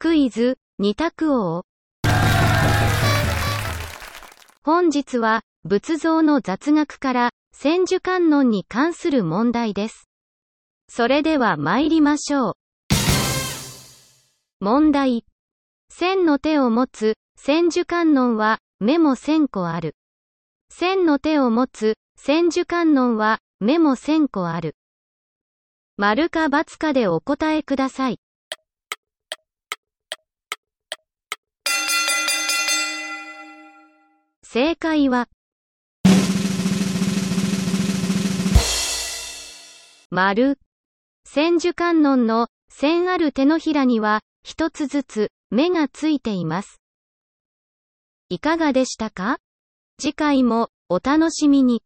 クイズ、二択王。本日は、仏像の雑学から、千手観音に関する問題です。それでは参りましょう。問題。千の手を持つ、千手観音は、目も千個ある。千の手を持つ、千手観音は、目も千個ある。丸か×かでお答えください。正解は、丸。千手観音の千ある手のひらには一つずつ目がついています。いかがでしたか？次回もお楽しみに。